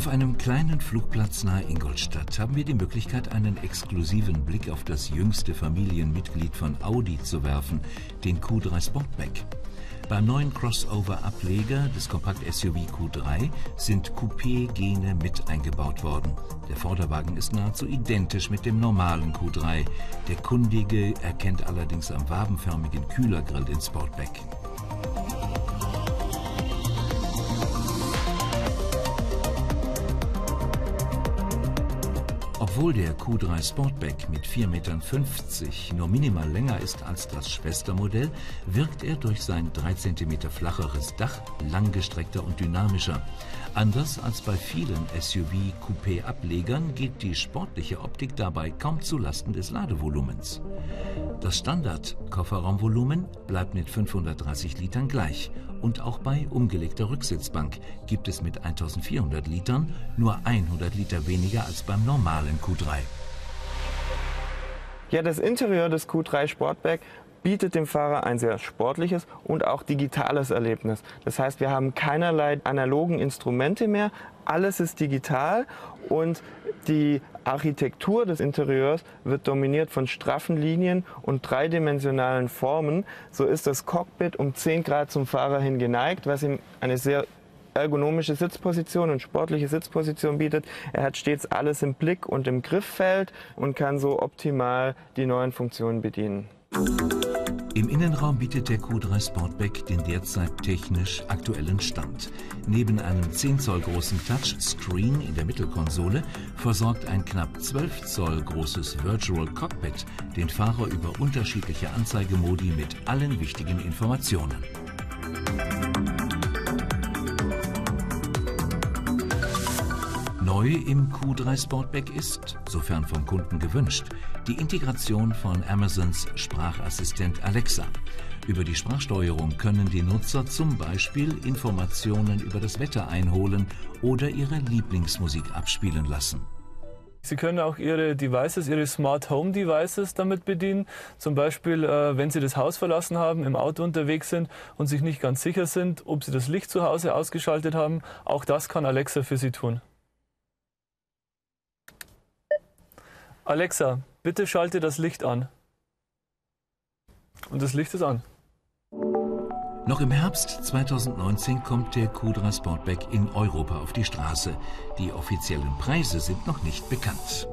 Auf einem kleinen Flugplatz nahe Ingolstadt haben wir die Möglichkeit, einen exklusiven Blick auf das jüngste Familienmitglied von Audi zu werfen, den Q3 Sportback. Beim neuen Crossover-Ableger des Kompakt-SUV Q3 sind Coupé-Gene mit eingebaut worden. Der Vorderwagen ist nahezu identisch mit dem normalen Q3. Der Kundige erkennt allerdings am wabenförmigen Kühlergrill den Sportback. Obwohl der Q3 Sportback mit 4,50 Metern nur minimal länger ist als das Schwestermodell, wirkt er durch sein 3 cm flacheres Dach langgestreckter und dynamischer. Anders als bei vielen SUV-Coupé-Ablegern geht die sportliche Optik dabei kaum zu Lasten des Ladevolumens. Das Standard-Kofferraumvolumen bleibt mit 530 Litern gleich und auch bei umgelegter Rücksitzbank gibt es mit 1400 Litern nur 100 Liter weniger als beim normalen Q3. Ja, das Interieur des Q3 Sportback bietet dem Fahrer ein sehr sportliches und auch digitales Erlebnis. Das heißt, wir haben keinerlei analogen Instrumente mehr, alles ist digital und die Architektur des Interieurs wird dominiert von straffen Linien und dreidimensionalen Formen. So ist das Cockpit um 10 Grad zum Fahrer hin geneigt, was ihm eine sehr ergonomische Sitzposition und sportliche Sitzposition bietet. Er hat stets alles im Blick und im Grifffeld und kann so optimal die neuen Funktionen bedienen. Im Innenraum bietet der Q3 Sportback den derzeit technisch aktuellen Stand. Neben einem 10 Zoll großen Touchscreen in der Mittelkonsole versorgt ein knapp 12 Zoll großes Virtual Cockpit den Fahrer über unterschiedliche Anzeigemodi mit allen wichtigen Informationen. Neu im Q3 Sportback ist, sofern vom Kunden gewünscht, die Integration von Amazons Sprachassistent Alexa. Über die Sprachsteuerung können die Nutzer zum Beispiel Informationen über das Wetter einholen oder ihre Lieblingsmusik abspielen lassen. Sie können auch Ihre Devices, Ihre Smart Home Devices damit bedienen. Zum Beispiel, äh, wenn Sie das Haus verlassen haben, im Auto unterwegs sind und sich nicht ganz sicher sind, ob Sie das Licht zu Hause ausgeschaltet haben. Auch das kann Alexa für Sie tun. Alexa, bitte schalte das Licht an. Und das Licht ist an. Noch im Herbst 2019 kommt der Q3 Sportback in Europa auf die Straße. Die offiziellen Preise sind noch nicht bekannt.